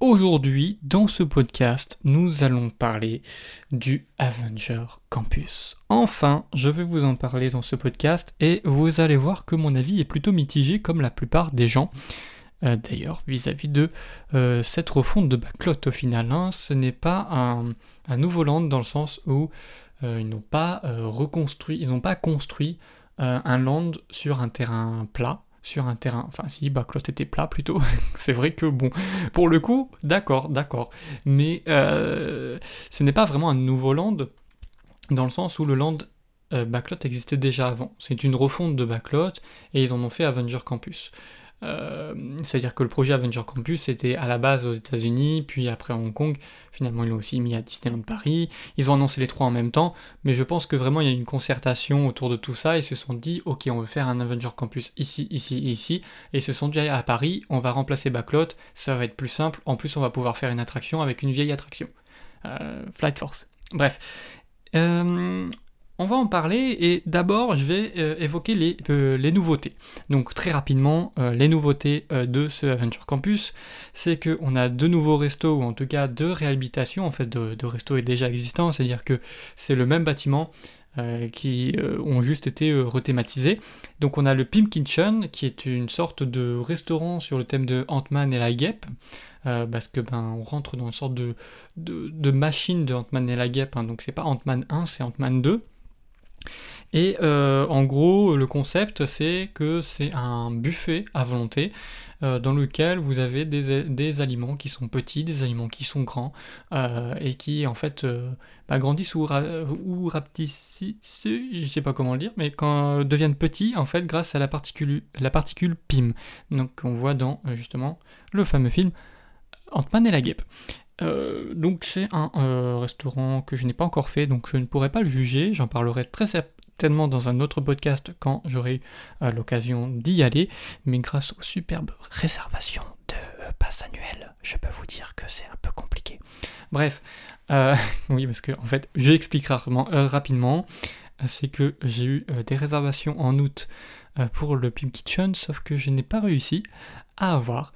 Aujourd'hui, dans ce podcast, nous allons parler du Avenger Campus. Enfin, je vais vous en parler dans ce podcast et vous allez voir que mon avis est plutôt mitigé comme la plupart des gens. Euh, d'ailleurs, vis-à-vis de euh, cette refonte de Backlot au final, hein. ce n'est pas un, nouveau land dans le sens où euh, ils n'ont pas reconstruit, ils n'ont pas construit un land sur un terrain plat, sur un terrain. Enfin, si Backlot était plat plutôt. c'est vrai que bon, pour le coup, d'accord, d'accord. Mais euh, ce n'est pas vraiment un nouveau land dans le sens où le land euh, Backlot existait déjà avant. C'est une refonte de Backlot et ils en ont fait Avenger Campus. Euh, c'est-à-dire que le projet Avenger Campus était à la base aux États-Unis, puis après Hong Kong. Finalement, ils l'ont aussi mis à Disneyland Paris. Ils ont annoncé les trois en même temps, mais je pense que vraiment il y a une concertation autour de tout ça. Ils se sont dit, ok, on veut faire un Avenger Campus ici, ici, ici. Et ils se sont dit, à Paris, on va remplacer Backlot, ça va être plus simple. En plus, on va pouvoir faire une attraction avec une vieille attraction. Euh, Flight Force. Bref. Euh, on va en parler et d'abord je vais euh, évoquer euh, les, nouveautés. Donc très rapidement, euh, les nouveautés de ce Adventure Campus, c'est qu'on a deux nouveaux restos ou en tout cas deux réhabilitations en fait de, restos déjà existants, c'est-à-dire que c'est le même bâtiment qui ont juste été rethématisés. Donc on a le Pim Kitchen qui est une sorte de restaurant sur le thème de Ant-Man et la guêpe. parce que ben on rentre dans une sorte de, machine de Ant-Man et la guêpe, hein. donc c'est pas Ant-Man 1, c'est Ant-Man 2. Et euh, en gros, le concept, c'est que c'est un buffet à volonté euh, dans lequel vous avez des, aliments qui sont petits, des aliments qui sont grands, euh, et qui en fait bah, grandissent ou, ou rapetissent, je sais pas comment le dire, mais quand deviennent petits en fait grâce à la particule, la particule PIM. Donc on voit dans justement le fameux film Ant-Man et la guêpe. Euh, donc c'est un euh, restaurant que je n'ai pas encore fait, donc je ne pourrais pas le juger. J'en parlerai très certainement dans un autre podcast quand j'aurai eu euh, l'occasion d'y aller. Mais grâce aux superbes réservations de passe annuel, je peux vous dire que c'est un peu compliqué. Bref, oui parce que en fait, j'explique rapidement. C'est que j'ai eu des réservations en août pour le Pim Kitchen, sauf que je n'ai pas réussi à avoir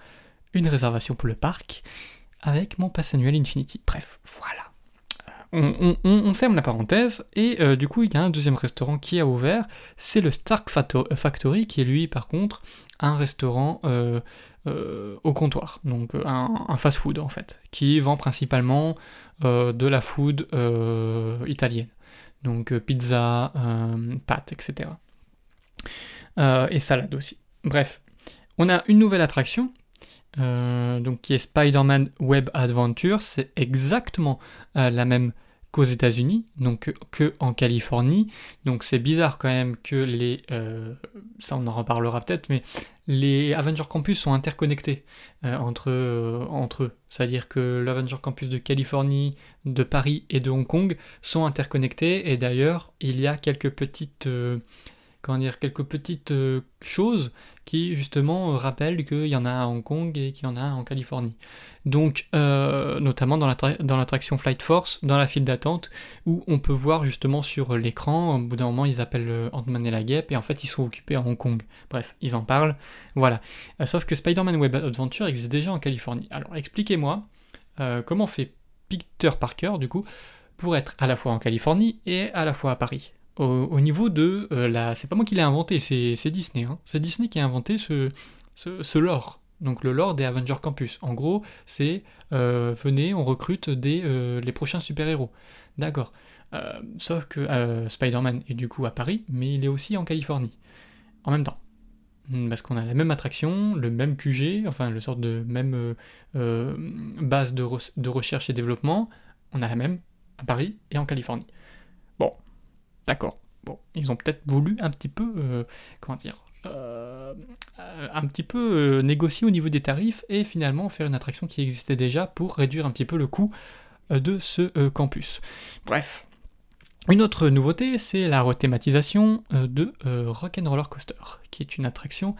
une réservation pour le parc avec mon pass annuel Infinity. Bref, voilà. Euh, on, ferme la parenthèse et euh, du coup il y a un deuxième restaurant qui a ouvert, c'est le Stark Factory qui est lui par contre un restaurant euh, au comptoir, donc un, fast-food en fait, qui vend principalement de la food italienne, donc pizza, pâtes, etc. et salade aussi. Bref, on a une nouvelle attraction euh, donc qui est Spider-Man Web Adventure, c'est exactement euh, la même qu'aux États-Unis, donc que en Californie. Donc c'est bizarre quand même que les, euh, ça on en reparlera peut-être, mais les Avenger Campus sont interconnectés entre, entre eux. C'est-à-dire que l'Avenger Campus de Californie, de Paris et de Hong Kong sont interconnectés. Et d'ailleurs, il y a quelques petites comment dire, quelques petites choses qui justement rappellent qu'il y en a à Hong Kong et qu'il y en a en Californie. Donc, euh, notamment dans l'attraction Flight Force, dans la file d'attente, où on peut voir justement sur l'écran, au bout d'un moment ils appellent euh, Ant-Man et la guêpe, et en fait ils sont occupés à Hong Kong. Bref, ils en parlent. Voilà. sauf que Spider-Man Web Adventure existe déjà en Californie. Alors expliquez-moi comment fait Peter Parker, du coup, pour être à la fois en Californie et à la fois à Paris? Au, niveau de euh, la. C'est pas moi qui l'ai inventé, c'est Disney. Hein. C'est Disney qui a inventé ce, ce, lore. Donc le lore des Avengers Campus. En gros, c'est euh, venez, on recrute des, euh, les prochains super-héros. D'accord. sauf que Spider-Man est du coup à Paris, mais il est aussi en Californie. En même temps. Hmm, parce qu'on a la même attraction, le même QG, enfin le sorte de même base de, de recherche et développement. On a la même à Paris et en Californie. D'accord. Bon, ils ont peut-être voulu un petit peu, euh, comment dire, euh, un petit peu euh, négocier au niveau des tarifs et finalement faire une attraction qui existait déjà pour réduire un petit peu le coût de ce campus. Bref. Une autre nouveauté, c'est la rethématisation de Rock'n'Roller Coaster, qui est une attraction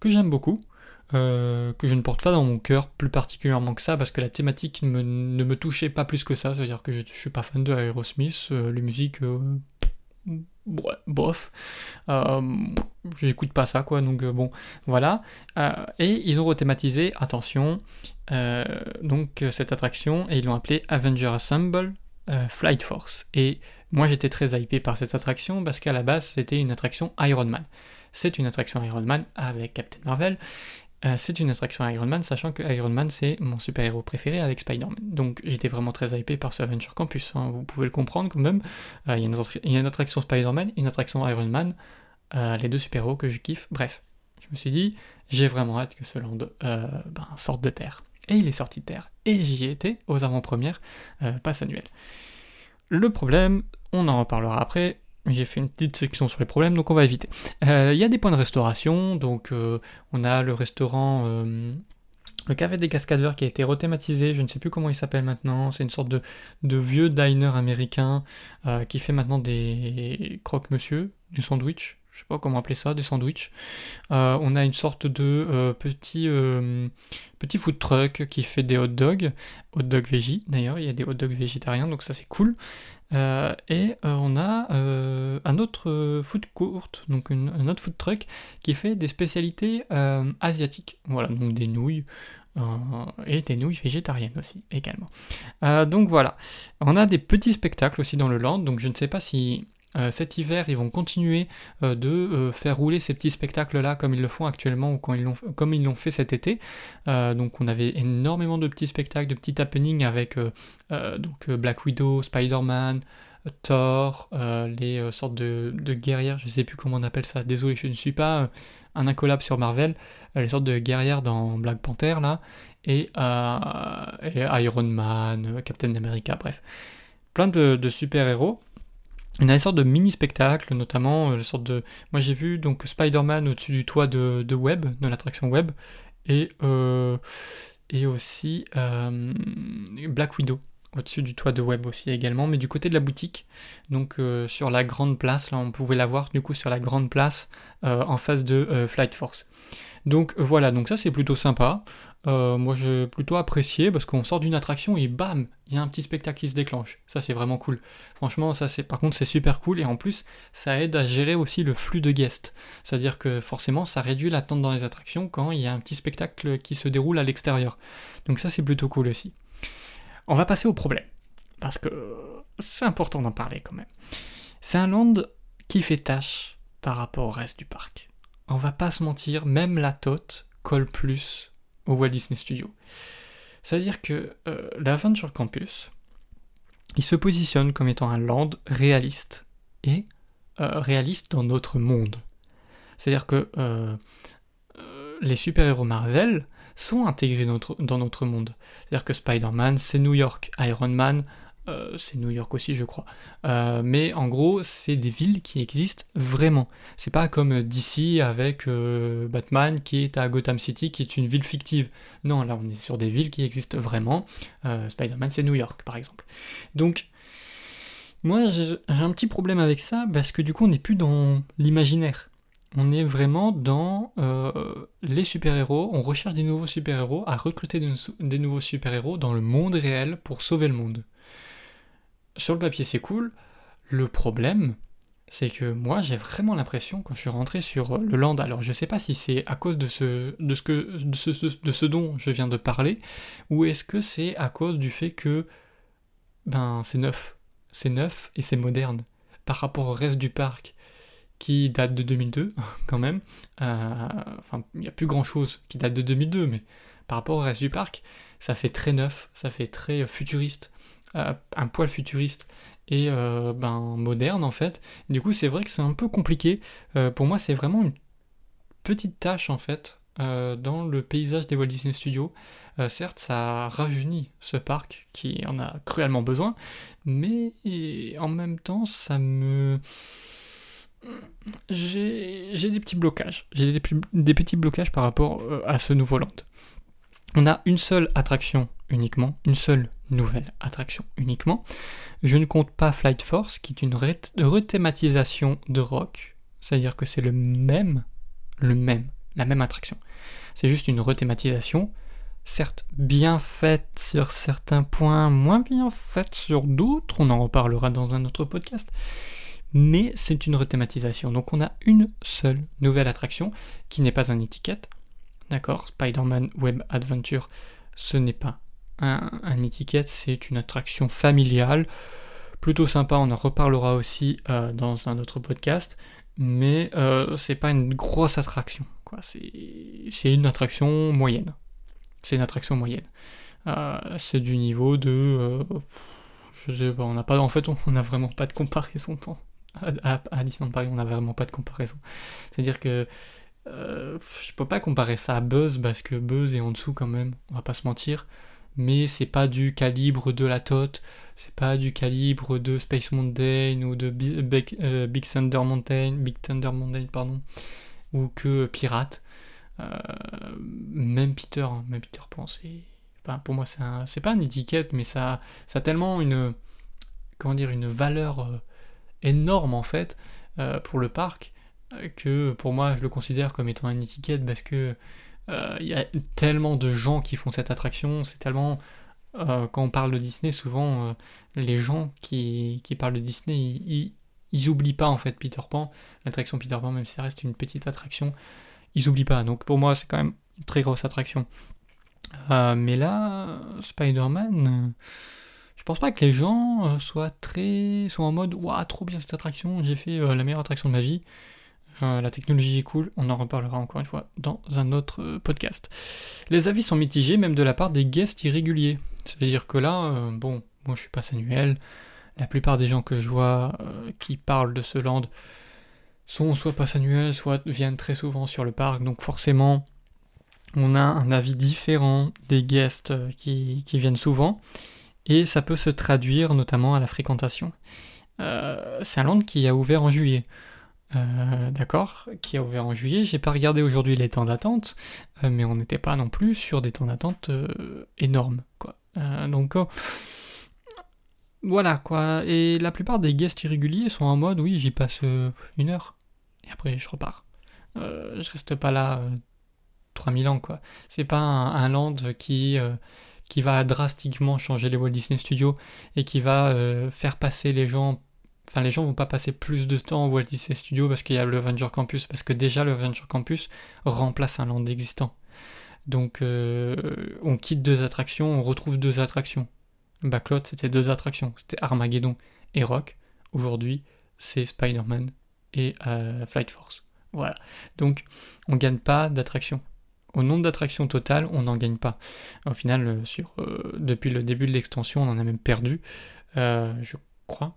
que j'aime beaucoup. que je ne porte pas dans mon cœur plus particulièrement que ça, parce que la thématique ne me, touchait pas plus que ça, c'est-à-dire que je, ne suis pas fan de Aerosmith, les musiques bof. Euh, J'écoute pas ça, quoi, donc euh, bon, voilà. Euh, et ils ont rethématisé, attention, donc cette attraction, et ils l'ont appelée Avenger Assemble Flight Force. Et moi j'étais très hypé par cette attraction parce qu'à la base c'était une attraction Iron Man. C'est une attraction Iron Man avec Captain Marvel. C'est une attraction Iron Man, sachant que Iron Man c'est mon super-héros préféré avec Spider-Man. Donc j'étais vraiment très hypé par ce Avenger Campus, hein, vous pouvez le comprendre quand même. Il y, a une attraction Spider-Man, une attraction Iron Man, euh, les deux super-héros que je kiffe. Bref, je me suis dit, j'ai vraiment hâte que ce land euh, ben, sorte de terre. Et il est sorti de terre. Et j'y étais aux avant-premières, euh, passe annuelle. Le problème, on en reparlera après. J'ai fait une petite section sur les problèmes, donc on va éviter. Il y a des points de restauration, donc on a le restaurant le café des cascadeurs qui a été rethématisé, je ne sais plus comment il s'appelle maintenant, c'est une sorte de, de vieux diner américain qui fait maintenant des croque-monsieur, des sandwichs, je sais pas comment appeler ça, des sandwichs. Euh, on a une sorte de euh, petit, euh, petit food truck qui fait des hot dogs, hot dog veggie d'ailleurs, il y a des hot dogs végétariens, donc ça c'est cool. et on a un autre food court, donc un autre food truck qui fait des spécialités asiatiques. Voilà, donc des nouilles. et des nouilles végétariennes aussi également. donc voilà, on a des petits spectacles aussi dans le land, donc je ne sais pas si cet hiver, ils vont continuer euh, de euh, faire rouler ces petits spectacles-là comme ils le font actuellement ou comme ils l'ont fait cet été. donc on avait énormément de petits spectacles, de petits happenings avec donc Black Widow, Spider-Man, Thor, les sortes de, guerrières, je ne sais plus comment on appelle ça, désolé, je ne suis pas un incollable sur Marvel, les sortes de guerrières dans Black Panther là, et, Iron Man, Captain America, bref. Plein de super-héros il y a une sorte de mini-spectacle, notamment, euh, sorte de... Moi j'ai vu donc Spider-Man au-dessus du toit de, Web, de l'attraction Web, et, euh, et aussi euh, Black Widow au-dessus du toit de Web aussi également, mais du côté de la boutique, donc sur la grande place, là on pouvait la voir du coup sur la grande place en face de Flight Force. Donc voilà, donc ça c'est plutôt sympa. Euh, moi j'ai plutôt apprécié parce qu'on sort d'une attraction et bam, il y a un petit spectacle qui se déclenche. Ça c'est vraiment cool. Franchement, ça c'est par contre c'est super cool et en plus ça aide à gérer aussi le flux de guests. C'est-à-dire que forcément ça réduit l'attente dans les attractions quand il y a un petit spectacle qui se déroule à l'extérieur. Donc ça c'est plutôt cool aussi. On va passer au problème parce que c'est important d'en parler quand même. C'est un land qui fait tâche par rapport au reste du parc. On va pas se mentir, même la tote colle plus au Walt Disney Studio. C'est-à-dire que euh, Campus, il se positionne comme étant un land réaliste et euh, réaliste dans notre monde. C'est-à-dire que euh, les super-héros Marvel sont intégrés dans notre monde. C'est-à-dire que Spider-Man, c'est New York, Iron Man, euh, c'est New York aussi, je crois. Euh, mais en gros, c'est des villes qui existent vraiment. C'est pas comme DC avec euh, Batman qui est à Gotham City, qui est une ville fictive. Non, là, on est sur des villes qui existent vraiment. Spider-Man, c'est New York, par exemple. Donc, moi, j'ai un petit problème avec ça parce que du coup, on n'est plus dans l'imaginaire. On est vraiment dans les super-héros. On recherche des nouveaux super-héros, à recruter des nouveaux super-héros dans le monde réel pour sauver le monde sur le papier c'est cool. Le problème, c'est que moi j'ai vraiment l'impression quand je suis rentré sur le land, alors je sais pas si c'est à cause de ce, de ce, que, de ce, de ce dont je viens de parler, ou est-ce que c'est à cause du fait que ben c'est neuf, c'est neuf et c'est moderne par rapport au reste du parc qui date de 2002 quand même. Euh, enfin, il n'y a plus grand chose qui date de 2002, mais par rapport au reste du parc, ça fait très neuf, ça fait très futuriste. Euh, un poil futuriste et euh, ben, moderne en fait. Du coup, c'est vrai que c'est un peu compliqué. Euh, pour moi, c'est vraiment une petite tâche en fait dans le paysage des Walt Disney Studios. certes, ça rajeunit ce parc qui en a cruellement besoin, mais en même temps, ça me j'ai des petits blocages. J'ai des, des, petits blocages par rapport à ce nouveau land. On a une seule attraction uniquement, une seule nouvelle attraction uniquement. Je ne compte pas Flight Force, qui est une rethématisation de rock, c'est-à-dire que c'est le même, le même, la même attraction. C'est juste une rethématisation, certes bien faite sur certains points, moins bien faite sur d'autres, on en reparlera dans un autre podcast. mais c'est une rethématisation. Donc on a une seule nouvelle attraction qui n'est pas un étiquette. D'accord? Spider-Man Web Adventure, ce n'est pas un, étiquette, c'est une attraction familiale. Plutôt sympa, on en reparlera aussi euh, dans un autre podcast, mais euh, c'est pas une grosse attraction. C'est, une attraction moyenne. C'est une attraction moyenne. Euh, c'est du niveau de. pas, on n'a pas. En fait, on n'a vraiment pas de comparaison à, à, Disneyland Paris, on n'a vraiment pas de comparaison. C'est-à-dire que euh, je peux pas comparer ça à Buzz parce que Buzz est en dessous quand même, on va pas se mentir. Mais c'est pas du calibre de la TOT, c'est pas du calibre de Space Mountain ou de Big, euh, Big Thunder Mountain, Big Thunder Mountain, pardon, ou que Pirate. Euh, même Peter, hein, même Peter Pan, pour moi c'est pas une étiquette, mais ça, a tellement une, comment dire, une valeur énorme en fait euh, pour le parc euh, que pour moi je le considère comme étant une étiquette parce que euh, il y a tellement de gens qui font cette attraction, c'est tellement quand on parle de Disney, souvent les gens qui, qui, parlent de Disney, ils, oublient pas en fait Peter Pan, l'attraction Peter Pan, même si ça reste une petite attraction, ils oublient pas. Donc pour moi, c'est quand même une très grosse attraction. mais là, Spider-Man, je pense pas que les gens euh, soient très soient en mode waouh trop bien cette attraction j'ai fait euh, la meilleure attraction de ma vie euh, la technologie est cool on en reparlera encore une fois dans un autre podcast. Les avis sont mitigés même de la part des guests irréguliers. C'est à dire que là bon moi je suis pas annuel la plupart des gens que je vois qui parlent de ce land sont soit pas annuels soit viennent très souvent sur le parc. Donc forcément on a un avis différent des guests qui, viennent souvent. Et ça peut se traduire notamment à la fréquentation. Euh, c'est un land qui a ouvert en juillet. Euh, d'accord, qui a ouvert en juillet. J'ai pas regardé aujourd'hui les temps d'attente, euh, mais on n'était pas non plus sur des temps d'attente énormes, quoi. donc voilà quoi. Et la plupart des guests irréguliers sont en mode oui, j'y passe une heure et après je repars. je reste pas là 3000 ans quoi. C'est pas un land qui qui va drastiquement changer les Walt Disney Studios et qui va euh, faire passer les gens. Enfin, les gens vont pas passer plus de temps au Walt Disney Studios parce qu'il y a le Avenger Campus, parce que déjà le Avenger Campus remplace un land existant. Donc, euh, on quitte deux attractions, on retrouve deux attractions. Backlot, c'était deux attractions. C'était Armageddon et Rock. Aujourd'hui, c'est Spider-Man et euh, Flight Force. Voilà. Donc, on gagne pas d'attractions au nombre d'attractions totales, on n'en gagne pas. Au final, euh, sur, depuis le début de l'extension, on en a même perdu, je crois.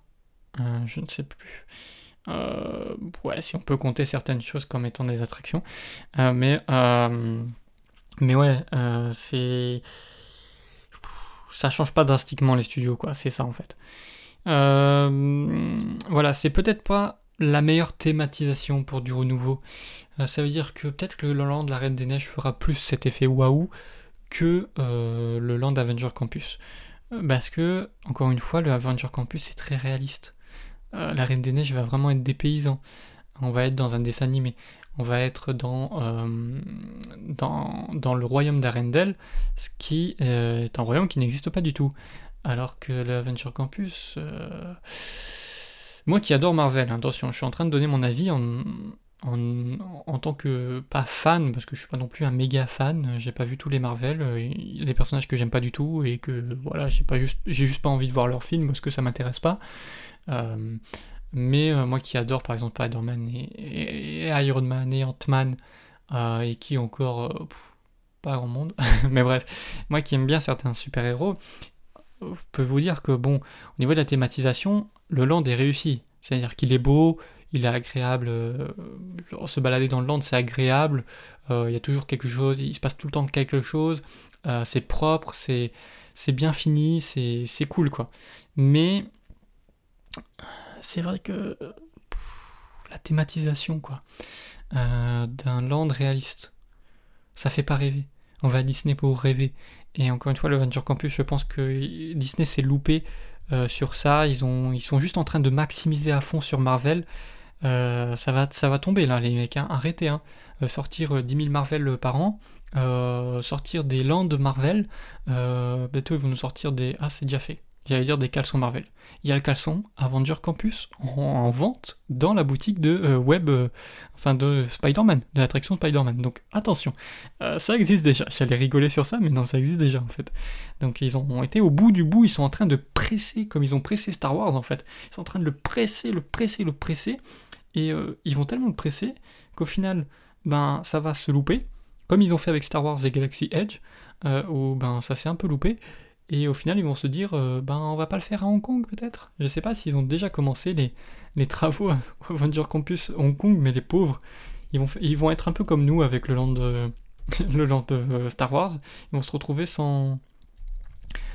Je ne sais plus. ouais, si on peut compter certaines choses comme étant des attractions. mais, mais ouais, c'est. Ça change pas drastiquement les studios, quoi. C'est ça en fait. voilà, c'est peut-être pas la meilleure thématisation pour du renouveau. Euh, ça veut dire que peut-être que le land de la Reine des Neiges fera plus cet effet waouh que euh, le land Avenger Campus. Euh, parce que, encore une fois, le Avenger Campus est très réaliste. La Reine des Neiges va vraiment être des paysans. On va être dans un dessin animé. On va être dans, dans, dans, le royaume d'Arendelle, ce qui est un royaume qui n'existe pas du tout. Alors que le Avenger Campus... Moi qui adore Marvel, attention, je suis en train de donner mon avis en, en, tant que pas fan, parce que je suis pas non plus un méga fan, j'ai pas vu tous les Marvel, euh, il y a des personnages que j'aime pas du tout et que voilà, j'ai juste, juste pas envie de voir leurs films parce que ça m'intéresse pas. Euh, mais euh, moi qui adore par exemple Spider-Man et, Iron Man et Ant-Man et qui encore pas grand monde, mais bref, moi qui aime bien certains super-héros, je peux vous dire que bon, au niveau de la thématisation, le land est réussi. C'est-à-dire qu'il est beau, il est agréable. Euh, se balader dans le land, c'est agréable. Euh, il y a toujours quelque chose, il se passe tout le temps quelque chose. Euh, c'est propre, c'est bien fini, c'est cool quoi. Mais c'est vrai que la thématisation quoi d'un land réaliste, ça fait pas rêver. On va à Disney pour rêver. Et encore une fois, le Venture Campus, je pense que Disney s'est loupé euh, sur ça. Ils, ont, ils sont juste en train de maximiser à fond sur Marvel. Euh, ça, va, tomber là, les mecs. Hein. Arrêtez. Hein. Euh, sortir 10 000 Marvel par an. sortir des lands Marvel. bientôt, ils vont nous sortir des. Ah, c'est déjà fait. J'allais dire des caleçons Marvel. Il y a le caleçon Avenger Campus en, vente dans la boutique de euh, web, euh, enfin de Spider-Man, de l'attraction Spider-Man. Donc attention, euh, ça existe déjà. J'allais rigoler sur ça, mais non, ça existe déjà en fait. Donc ils ont été au bout du bout, ils sont en train de presser, comme ils ont pressé Star Wars en fait. Ils sont en train de le presser, le presser, le presser. Et ils vont tellement le presser qu'au final, ben ça va se louper. Comme ils ont fait avec Star Wars et Galaxy Edge, où ben ça s'est un peu loupé. Et au final, ils vont se dire, euh, ben, on va pas le faire à Hong Kong peut-être. Je sais pas s'ils ont déjà commencé les, les travaux au Avenger Campus Hong Kong, mais les pauvres, ils vont, ils vont être un peu comme nous avec le land, le land de Star Wars. Ils vont se retrouver sans,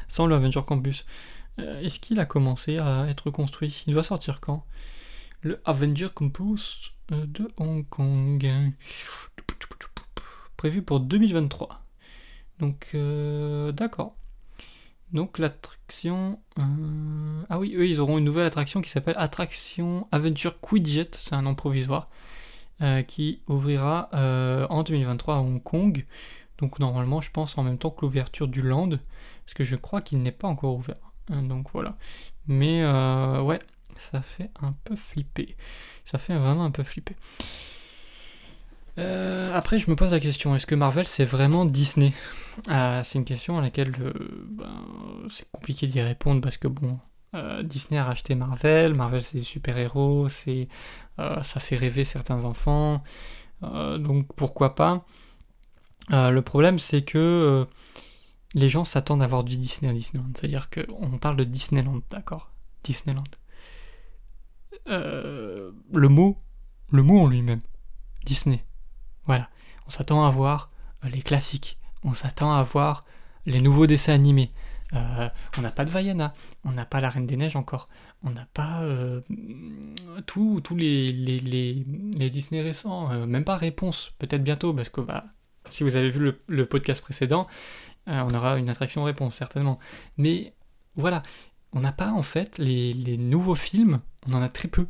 sans le Avenger Campus. Euh, est-ce qu'il a commencé à être construit? Il doit sortir quand? Le Avenger Campus euh, de Hong Kong. Prévu pour 2023. Donc, d'accord. Donc l'attraction... Euh, ah oui, eux, ils auront une nouvelle attraction qui s'appelle Attraction Adventure Quidjet, c'est un nom provisoire, euh, qui ouvrira euh, en 2023 à Hong Kong. Donc normalement, je pense en même temps que l'ouverture du Land, parce que je crois qu'il n'est pas encore ouvert. Hein, donc voilà. Mais ouais, ça fait un peu flipper. Ça fait vraiment un peu flipper. Euh, après, je me pose la question est-ce que Marvel c'est vraiment Disney? Ah, C'est une question à laquelle euh, ben, c'est compliqué d'y répondre parce que bon, euh, Disney a racheté Marvel. Marvel c'est des super-héros, c'est ça fait rêver certains enfants, donc pourquoi pas? Le problème c'est que les gens s'attendent à voir du Disney à Disneyland, c'est-à-dire qu'on parle de Disneyland, d'accord? Disneyland. le mot, le mot en lui-même, Disney voilà, on s'attend à voir euh, les classiques, on s'attend à voir les nouveaux dessins animés. Euh, on n'a pas de Vaiana, on n'a pas la Reine des Neiges encore, on n'a pas euh, tous les, les, Disney récents, même pas Réponse, peut-être bientôt, parce que bah, si vous avez vu le, podcast précédent, on aura une attraction Réponse certainement. Mais voilà, on n'a pas en fait les, nouveaux films, on en a très peu.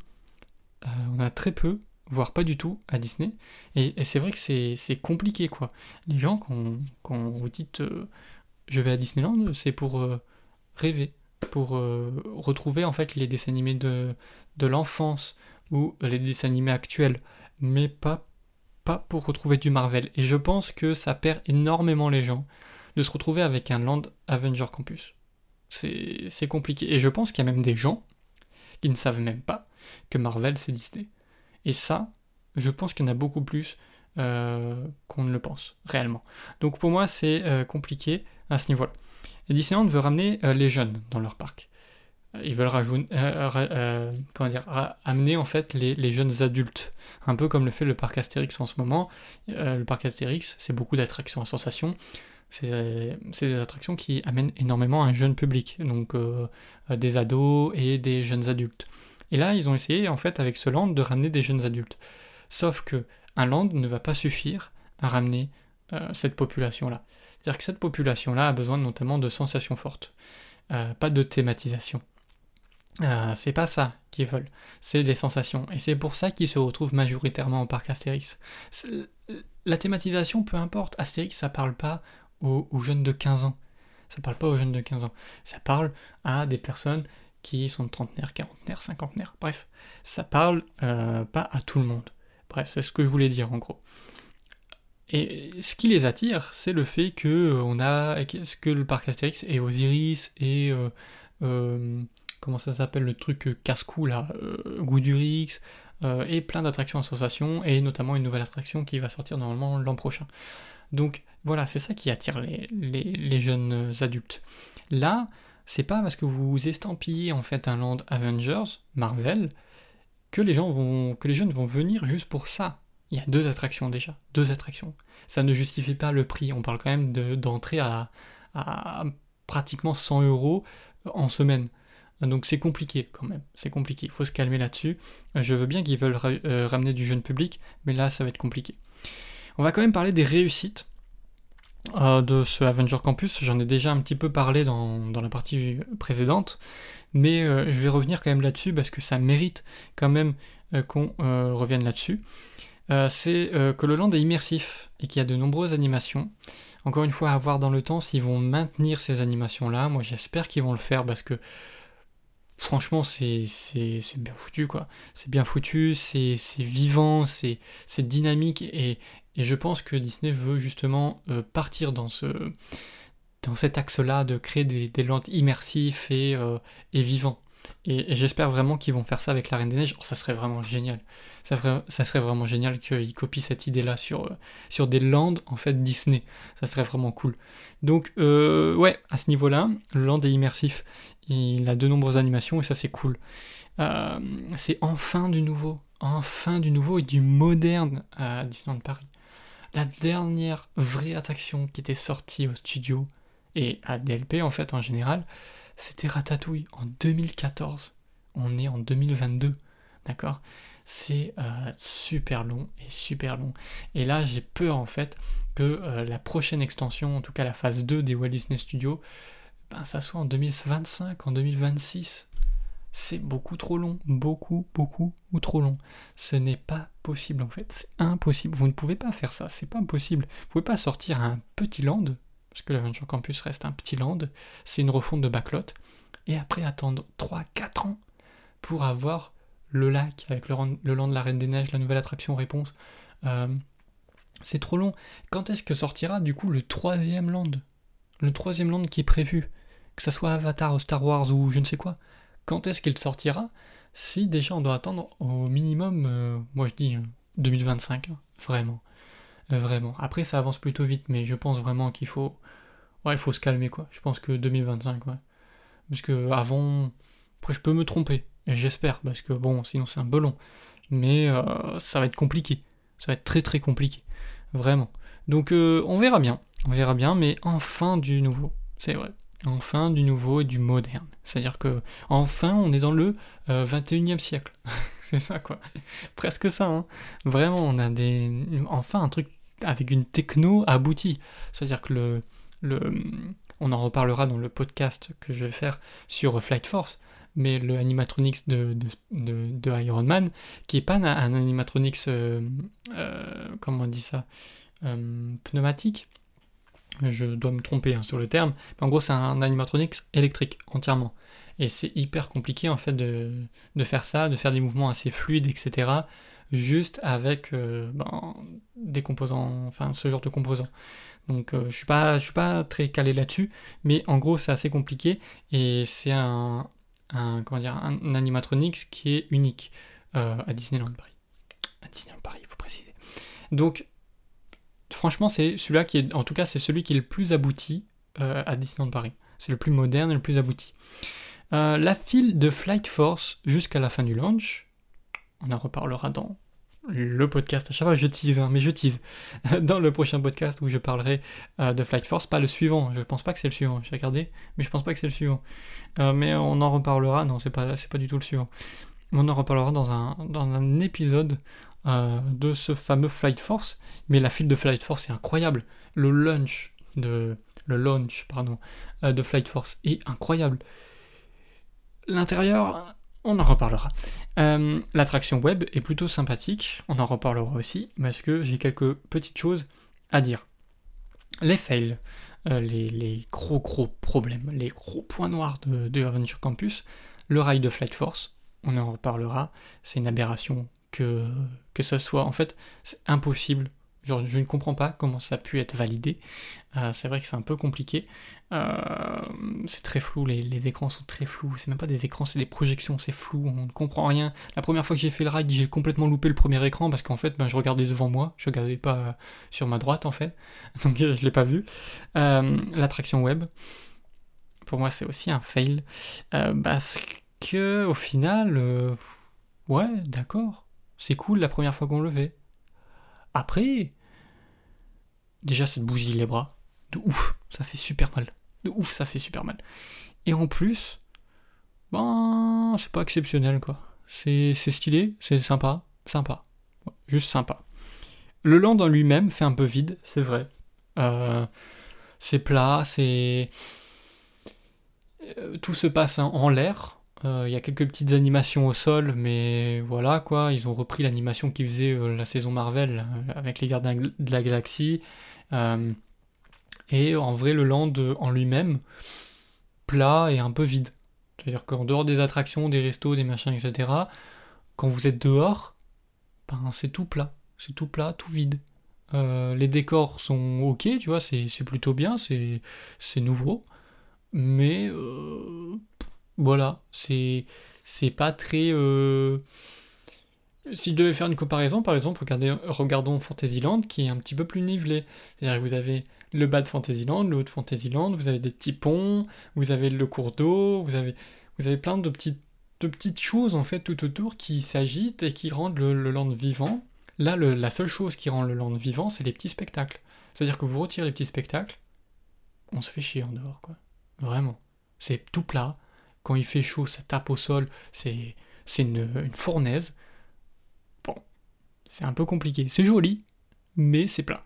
on a très peu, voire pas du tout, à Disney. Et, c'est vrai que c'est compliqué, quoi. Les gens, quand, vous dites euh, je vais à Disneyland, c'est pour euh, rêver, pour euh, retrouver en fait les dessins animés de, de l'enfance ou les dessins animés actuels, mais pas, pas pour retrouver du Marvel. Et je pense que ça perd énormément les gens de se retrouver avec un Land Avenger Campus. C'est compliqué. Et je pense qu'il y a même des gens qui ne savent même pas que Marvel c'est Disney. Et ça, je pense qu'il y en a beaucoup plus euh, qu'on ne le pense, réellement. Donc pour moi, c'est euh, compliqué à ce niveau-là. Disneyland veut ramener euh, les jeunes dans leur parc. Ils veulent comment amener en fait les, jeunes adultes, un peu comme le fait le parc Astérix en ce moment. le parc Astérix, c'est beaucoup d'attractions à sensation. C'est des attractions qui amènent énormément un jeune public, donc des ados et des jeunes adultes. Et là, ils ont essayé, en fait, avec ce land, de ramener des jeunes adultes. Sauf que un land ne va pas suffire à ramener euh, cette population-là. C'est-à-dire que cette population-là a besoin notamment de sensations fortes, euh, pas de thématisation. Euh, c'est pas ça qu'ils veulent, c'est des sensations. Et c'est pour ça qu'ils se retrouvent majoritairement au parc Astérix. La thématisation, peu importe, Astérix, ça parle pas aux, aux, jeunes de 15 ans. Ça parle pas aux jeunes de 15 ans. Ça parle à des personnes qui sont trentenaires, quarantenaires, cinquantenaires. Bref, ça parle euh, pas à tout le monde. Bref, c'est ce que je voulais dire en gros. Et ce qui les attire, c'est le fait que euh, on a que le parc Astérix et Osiris et euh, comment ça s'appelle le truc casse-cou là, Goudurix et plein d'attractions associations et notamment une nouvelle attraction qui va sortir normalement l'an prochain. Donc voilà, c'est ça qui attire les jeunes adultes. Là, c'est pas parce que vous estampillez en fait un land Avengers, Marvel, que les gens vont, que les jeunes vont venir juste pour ça. Il y a deux attractions déjà, deux attractions. Ça ne justifie pas le prix. On parle quand même d'entrer à, pratiquement 100 euros en semaine. Donc c'est compliqué quand même, c'est compliqué, il faut se calmer là-dessus. Je veux bien qu'ils veulent euh, ramener du jeune public, mais là ça va être compliqué. On va quand même parler des réussites euh, de ce Avenger Campus. J'en ai déjà un petit peu parlé dans, la partie précédente, mais euh, je vais revenir quand même là-dessus parce que ça mérite quand même euh, qu'on revienne là-dessus. c'est que le land est immersif et qu'il y a de nombreuses animations. Encore une fois, à voir dans le temps s'ils vont maintenir ces animations-là. Moi, j'espère qu'ils vont le faire parce que franchement, c'est bien foutu, quoi. C'est bien foutu, c'est vivant, c'est dynamique et, je pense que Disney veut justement euh, partir dans ce dans cet axe-là de créer des, des landes immersifs et, euh, et vivants. Et, j'espère vraiment qu'ils vont faire ça avec la Reine des Neiges. Oh, ça serait vraiment génial. Ça, serait vraiment génial qu'ils copient cette idée-là sur, euh, sur des landes en fait Disney. Ça serait vraiment cool. Donc euh, ouais, à ce niveau-là, le land est immersif. Il a de nombreuses animations et ça c'est cool. Euh, c'est enfin du nouveau, enfin du nouveau et du moderne à Disneyland Paris. La dernière vraie attraction qui était sortie au studio et à DLP en fait en général, c'était Ratatouille en 2014. On est en 2022, d'accord? C'est euh, super long et super long. Et là, j'ai peur en fait que euh, la prochaine extension, en tout cas la phase 2 des Walt Disney Studios, ben, ça soit en 2025, en 2026. C'est beaucoup trop long, beaucoup, beaucoup ou trop long. Ce n'est pas possible en fait, c'est impossible. Vous ne pouvez pas faire ça, c'est pas possible. Vous pouvez pas sortir un petit land parce que l'Aventure Campus reste un petit land, c'est une refonte de backlot, et après attendre 3-4 ans pour avoir le lac avec le, land de la Reine des Neiges, la nouvelle attraction réponse. Euh, c'est trop long. Quand est-ce que sortira du coup le troisième land? Le troisième land qui est prévu, que ce soit Avatar ou Star Wars ou je ne sais quoi. Quand est-ce qu'il sortira? Si déjà on doit attendre au minimum, euh, moi je dis 2025, euh, vraiment. Vraiment. Après ça avance plutôt vite, mais je pense vraiment qu'il faut Ouais, il faut se calmer, quoi. Je pense que 2025, ouais. Parce que avant. Après, je peux me tromper. Et j'espère, parce que bon, sinon c'est un belon. Mais euh, ça va être compliqué. Ça va être très très compliqué. Vraiment. Donc euh, on verra bien. On verra bien, mais enfin du nouveau. C'est vrai. Enfin du nouveau et du moderne. C'est-à-dire que enfin on est dans le 21e euh, siècle. c'est ça quoi. Presque ça. Hein. Vraiment, on a des. Enfin un truc avec une techno aboutie. C'est-à-dire que le on en reparlera dans le podcast que je vais faire sur Flight Force, mais le animatronics de, Iron Man, qui est pas un, animatronics, euh, euh, comment on dit ça, euh, pneumatique, je dois me tromper hein, sur le terme, mais en gros c'est un animatronics électrique entièrement. Et c'est hyper compliqué en fait de, faire ça, de faire des mouvements assez fluides, etc. Juste avec ben, des composants, enfin ce genre de composants. Donc euh, je suis suis pas très calé là-dessus, mais en gros c'est assez compliqué et c'est un, comment animatronics qui est unique euh, à Disneyland Paris. À Disneyland Paris, il faut préciser. Donc franchement c'est celui-là qui est en tout cas c'est celui qui est le plus abouti euh, à Disneyland Paris. C'est le plus moderne et le plus abouti. la file de Flight Force jusqu'à la fin du launch, on en reparlera dans le podcast, à chaque fois je tease, hein, mais je tease, dans le prochain podcast où je parlerai euh, de Flight Force, pas le suivant, je pense pas que c'est le suivant, j'ai regardé, mais je pense pas que c'est le suivant. Euh, mais on en reparlera, non, c'est pas, pas du tout le suivant. On en reparlera dans un, dans un épisode euh, de ce fameux Flight Force, mais la file de Flight Force est incroyable. Le launch de, le launch, pardon, de Flight Force est incroyable. L'intérieur, on en reparlera. Euh, l'attraction web est plutôt sympathique, on en reparlera aussi, parce que j'ai quelques petites choses à dire. Les fails, euh, les, gros gros problèmes, les gros points noirs de, de Adventure Campus, le rail de Flight Force, on en reparlera, c'est une aberration que, que ça soit. En fait, c'est impossible Je ne comprends pas comment ça a pu être validé. Euh, c'est vrai que c'est un peu compliqué. Euh, c'est très flou, les, écrans sont très flous. C'est même pas des écrans, c'est des projections, c'est flou, on ne comprend rien. La première fois que j'ai fait le ride, j'ai complètement loupé le premier écran parce qu'en fait, ben, je regardais devant moi, je regardais pas euh, sur ma droite en fait. Donc je l'ai pas vu. L'attraction web, pour moi, c'est aussi un fail. parce que, au final, ouais, d'accord, c'est cool la première fois qu'on le fait après, déjà, ça te bousille les bras. De ouf, ça fait super mal. De ouf, ça fait super mal. Et en plus, ben, c'est pas exceptionnel, quoi. C'est stylé, c'est sympa, sympa. Juste sympa. Le land en lui-même fait un peu vide, c'est vrai. Euh, c'est plat, c'est. Euh, tout se passe en l'air, il y a quelques petites animations au sol, mais voilà quoi, ils ont repris l'animation qu'ils faisaient euh, la saison Marvel euh, avec les gardiens de la galaxie. Et en vrai, le land en lui-même, plat et un peu vide. C'est-à-dire qu'en dehors des attractions, des restos, des machins, etc., quand vous êtes dehors, ben, c'est tout plat. C'est tout plat, tout vide. Euh, les décors sont ok, tu vois, c'est plutôt bien, c'est nouveau. Mais euh, voilà, c'est pas très. Euh... Si je devais faire une comparaison, par exemple, regardez, regardons Fantasyland qui est un petit peu plus nivelé. C'est-à-dire que vous avez le bas de Fantasyland, le haut de Fantasyland, vous avez des petits ponts, vous avez le cours d'eau, vous avez, vous avez plein de petites, de petites choses en fait tout autour qui s'agitent et qui rendent le, land vivant. Là, la seule chose qui rend le land vivant, c'est les petits spectacles. C'est-à-dire que vous retirez les petits spectacles, on se fait chier en dehors, quoi. Vraiment. C'est tout plat. Quand il fait chaud, ça tape au sol. C'est, une fournaise. Bon, c'est un peu compliqué. C'est joli, mais c'est plat.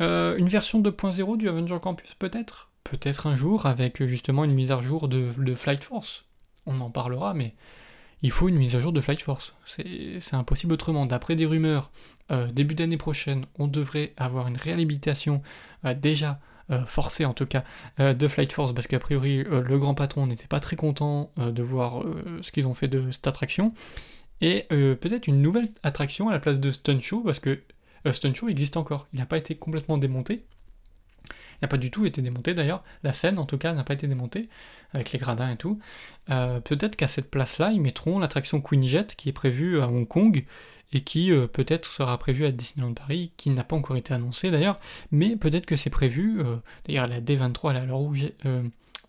Euh, une version 2.0 du Avenger Campus peut-être? Peut-être un jour avec justement une mise à jour de, Flight Force. On en parlera, mais il faut une mise à jour de Flight Force. C'est impossible autrement. D'après des rumeurs, euh, début d'année prochaine, on devrait avoir une réhabilitation euh, déjà forcée en tout cas de Flight Force parce qu'a priori le grand patron n'était pas très content de voir ce qu'ils ont fait de cette attraction. Et peut-être une nouvelle attraction à la place de Stun Show parce que euh, Stun Show existe encore. Il n'a pas été complètement démonté. N'a pas du tout été démonté d'ailleurs. La scène en tout cas n'a pas été démontée, avec les gradins et tout. Euh, peut-être qu'à cette place-là, ils mettront l'attraction Queen Jet qui est prévue à Hong Kong et qui euh, peut-être sera prévue à Disneyland Paris, qui n'a pas encore été annoncé d'ailleurs, mais peut-être que c'est prévu. d'ailleurs, la D23, à l'heure où,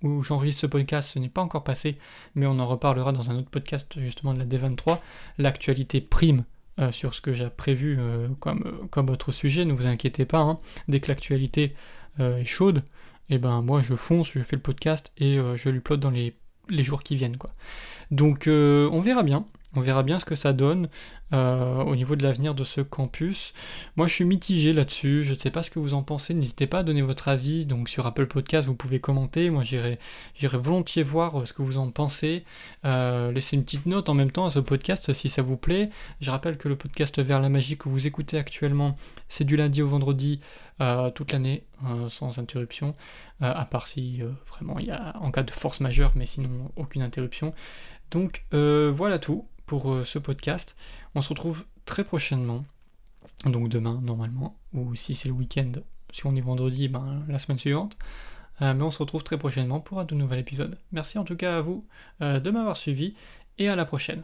où j'enregistre ce podcast, ce n'est pas encore passé, mais on en reparlera dans un autre podcast justement de la D23. L'actualité prime euh, sur ce que j'ai prévu euh, comme, euh, comme autre sujet, ne vous inquiétez pas, hein. dès que l'actualité est chaude, et eh ben moi je fonce, je fais le podcast et je lui plotte dans les, les, jours qui viennent quoi. Donc on verra bien. On verra bien ce que ça donne euh, au niveau de l'avenir de ce campus. Moi, je suis mitigé là-dessus. Je ne sais pas ce que vous en pensez. N'hésitez pas à donner votre avis. Donc, sur Apple Podcast, vous pouvez commenter. Moi, j'irai, volontiers voir euh, ce que vous en pensez. Euh, laissez une petite note en même temps à ce podcast si ça vous plaît. Je rappelle que le podcast Vers la magie que vous écoutez actuellement, c'est du lundi au vendredi toute l'année, sans interruption. à part si vraiment il y a en cas de force majeure, mais sinon aucune interruption. Donc voilà tout pour euh, ce podcast. On se retrouve très prochainement, donc demain normalement, ou si c'est le week-end, si on est vendredi, ben, la semaine suivante. Euh, mais on se retrouve très prochainement pour un de nouvel épisode. Merci en tout cas à vous euh, de m'avoir suivi et à la prochaine.